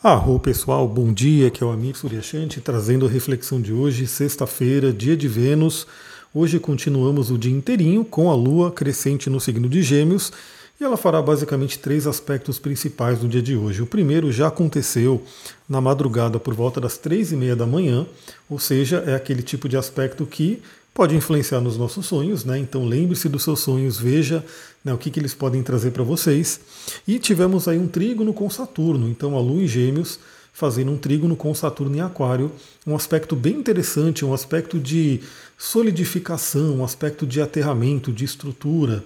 Arro pessoal, bom dia, que é o Amir Suryashanti trazendo a reflexão de hoje, sexta-feira, dia de Vênus. Hoje continuamos o dia inteirinho com a Lua crescente no signo de Gêmeos e ela fará basicamente três aspectos principais no dia de hoje. O primeiro já aconteceu na madrugada por volta das três e meia da manhã, ou seja, é aquele tipo de aspecto que pode influenciar nos nossos sonhos, né? Então lembre-se dos seus sonhos, veja né, o que, que eles podem trazer para vocês. E tivemos aí um trígono com Saturno, então a Lua em Gêmeos fazendo um trígono com Saturno em Aquário, um aspecto bem interessante, um aspecto de solidificação, um aspecto de aterramento, de estrutura.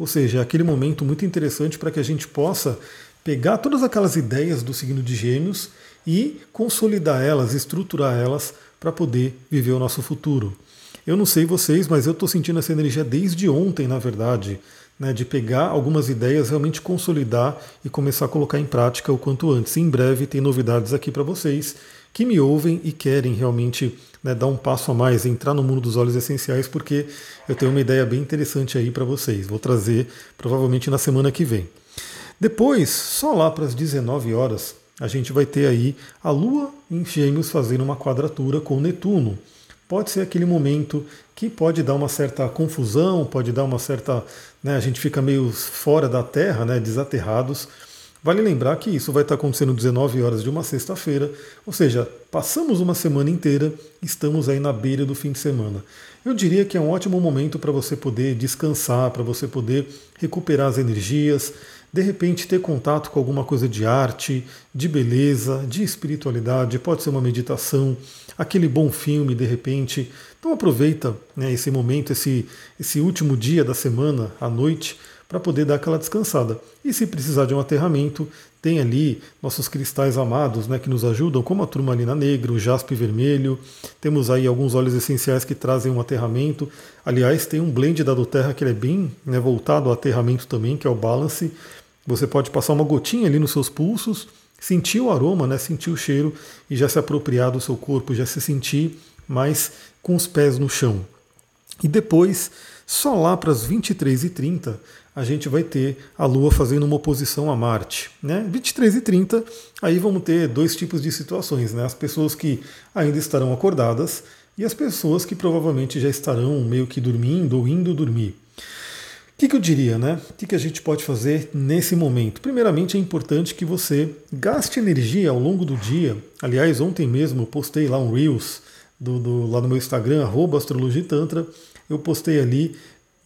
Ou seja, é aquele momento muito interessante para que a gente possa pegar todas aquelas ideias do signo de Gêmeos e consolidar elas, estruturar elas para poder viver o nosso futuro. Eu não sei vocês, mas eu estou sentindo essa energia desde ontem, na verdade, né, de pegar algumas ideias, realmente consolidar e começar a colocar em prática o quanto antes. Em breve tem novidades aqui para vocês que me ouvem e querem realmente né, dar um passo a mais, entrar no mundo dos óleos essenciais, porque eu tenho uma ideia bem interessante aí para vocês. Vou trazer provavelmente na semana que vem. Depois, só lá para as 19 horas, a gente vai ter aí a Lua em Gêmeos fazendo uma quadratura com Netuno pode ser aquele momento que pode dar uma certa confusão, pode dar uma certa. Né, a gente fica meio fora da Terra, né, desaterrados. Vale lembrar que isso vai estar acontecendo 19 horas de uma sexta-feira, ou seja, passamos uma semana inteira, estamos aí na beira do fim de semana. Eu diria que é um ótimo momento para você poder descansar, para você poder recuperar as energias, de repente ter contato com alguma coisa de arte, de beleza, de espiritualidade, pode ser uma meditação, aquele bom filme de repente. Então aproveita né, esse momento, esse, esse último dia da semana, à noite, para poder dar aquela descansada. E se precisar de um aterramento, tem ali nossos cristais amados né, que nos ajudam, como a turmalina negra, o jaspe vermelho. Temos aí alguns óleos essenciais que trazem um aterramento. Aliás, tem um blend da Doterra que é bem né, voltado ao aterramento também, que é o Balance. Você pode passar uma gotinha ali nos seus pulsos, sentir o aroma, né, sentir o cheiro e já se apropriar do seu corpo, já se sentir mais com os pés no chão. E depois, só lá para as 23h30, a gente vai ter a Lua fazendo uma oposição a Marte. Né? 23 e 30, aí vamos ter dois tipos de situações. Né? As pessoas que ainda estarão acordadas e as pessoas que provavelmente já estarão meio que dormindo ou indo dormir que, que eu diria, né? O que, que a gente pode fazer nesse momento? Primeiramente, é importante que você gaste energia ao longo do dia. Aliás, ontem mesmo eu postei lá um Reels do, do, lá no meu Instagram, astrologitantra. Eu postei ali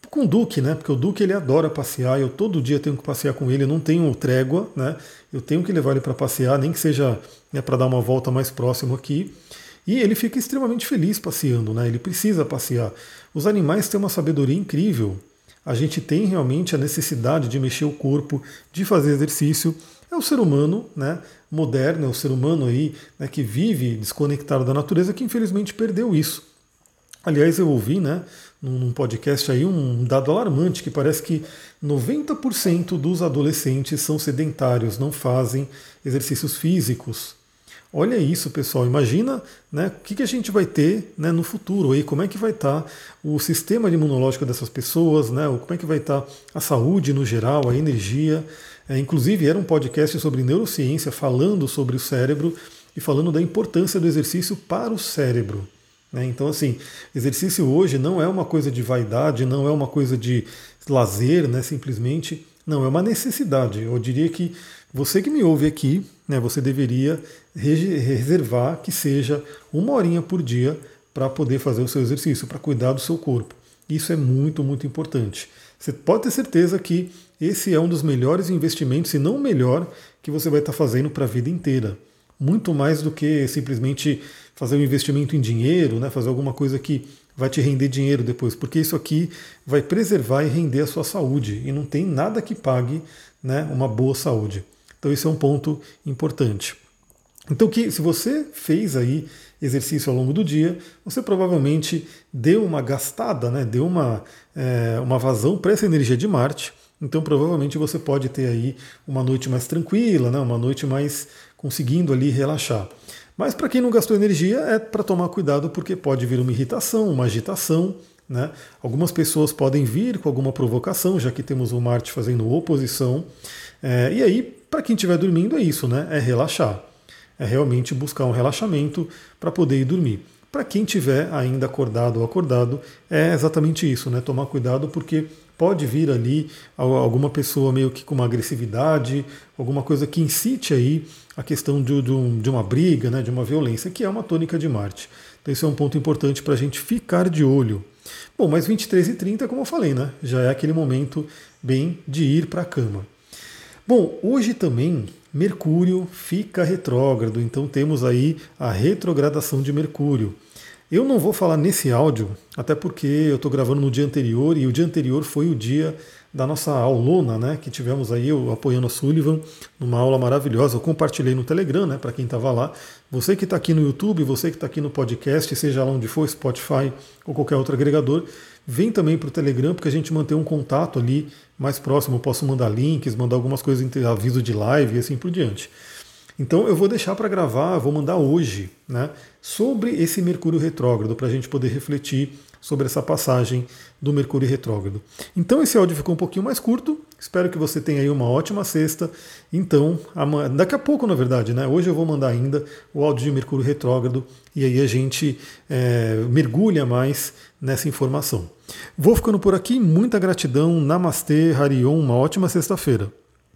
com o Duque, né? Porque o Duque ele adora passear, eu todo dia tenho que passear com ele, não tenho trégua, né? Eu tenho que levar ele para passear, nem que seja né, para dar uma volta mais próximo aqui. E ele fica extremamente feliz passeando, né? Ele precisa passear. Os animais têm uma sabedoria incrível a gente tem realmente a necessidade de mexer o corpo, de fazer exercício. É o ser humano né, moderno, é o ser humano aí né, que vive desconectado da natureza que infelizmente perdeu isso. Aliás, eu ouvi né, num podcast aí um dado alarmante que parece que 90% dos adolescentes são sedentários, não fazem exercícios físicos. Olha isso, pessoal. Imagina né, o que, que a gente vai ter né, no futuro aí, como é que vai estar tá o sistema imunológico dessas pessoas, né, como é que vai estar tá a saúde no geral, a energia. É, inclusive, era um podcast sobre neurociência falando sobre o cérebro e falando da importância do exercício para o cérebro. Né? Então, assim, exercício hoje não é uma coisa de vaidade, não é uma coisa de lazer, né, simplesmente. Não, é uma necessidade. Eu diria que você que me ouve aqui, né, você deveria reservar que seja uma horinha por dia para poder fazer o seu exercício, para cuidar do seu corpo. Isso é muito, muito importante. Você pode ter certeza que esse é um dos melhores investimentos, se não o melhor, que você vai estar fazendo para a vida inteira. Muito mais do que simplesmente fazer um investimento em dinheiro, né, fazer alguma coisa que vai te render dinheiro depois, porque isso aqui vai preservar e render a sua saúde. E não tem nada que pague né, uma boa saúde. Então esse é um ponto importante. Então que se você fez aí exercício ao longo do dia, você provavelmente deu uma gastada, né, deu uma, é, uma vazão para essa energia de Marte. Então provavelmente você pode ter aí uma noite mais tranquila, né, uma noite mais conseguindo ali relaxar. Mas para quem não gastou energia é para tomar cuidado porque pode vir uma irritação, uma agitação. Né? Algumas pessoas podem vir com alguma provocação, já que temos o Marte fazendo oposição. É, e aí para quem estiver dormindo é isso, né? É relaxar. é realmente buscar um relaxamento para poder ir dormir. Para quem tiver ainda acordado ou acordado, é exatamente isso, né? Tomar cuidado porque pode vir ali alguma pessoa meio que com uma agressividade, alguma coisa que incite aí a questão de, de, uma briga, né, de uma violência, que é uma tônica de Marte. Então esse é um ponto importante para a gente ficar de olho. Bom, mas 23 e 30, como eu falei, né, já é aquele momento bem de ir para a cama. Bom, hoje também Mercúrio fica retrógrado, então temos aí a retrogradação de Mercúrio. Eu não vou falar nesse áudio, até porque eu estou gravando no dia anterior e o dia anterior foi o dia da nossa aulona, né, que tivemos aí eu apoiando a Sullivan numa aula maravilhosa. Eu compartilhei no Telegram, né, para quem estava lá. Você que está aqui no YouTube, você que está aqui no podcast, seja lá onde for, Spotify ou qualquer outro agregador, vem também para o Telegram, porque a gente mantém um contato ali mais próximo. Eu posso mandar links, mandar algumas coisas, aviso de live e assim por diante. Então eu vou deixar para gravar, vou mandar hoje, né, sobre esse Mercúrio retrógrado, para a gente poder refletir sobre essa passagem do Mercúrio retrógrado. Então esse áudio ficou um pouquinho mais curto, espero que você tenha aí uma ótima sexta. Então, daqui a pouco, na verdade, né, hoje eu vou mandar ainda o áudio de Mercúrio retrógrado e aí a gente é, mergulha mais nessa informação. Vou ficando por aqui, muita gratidão, Namastê, Harion, uma ótima sexta-feira.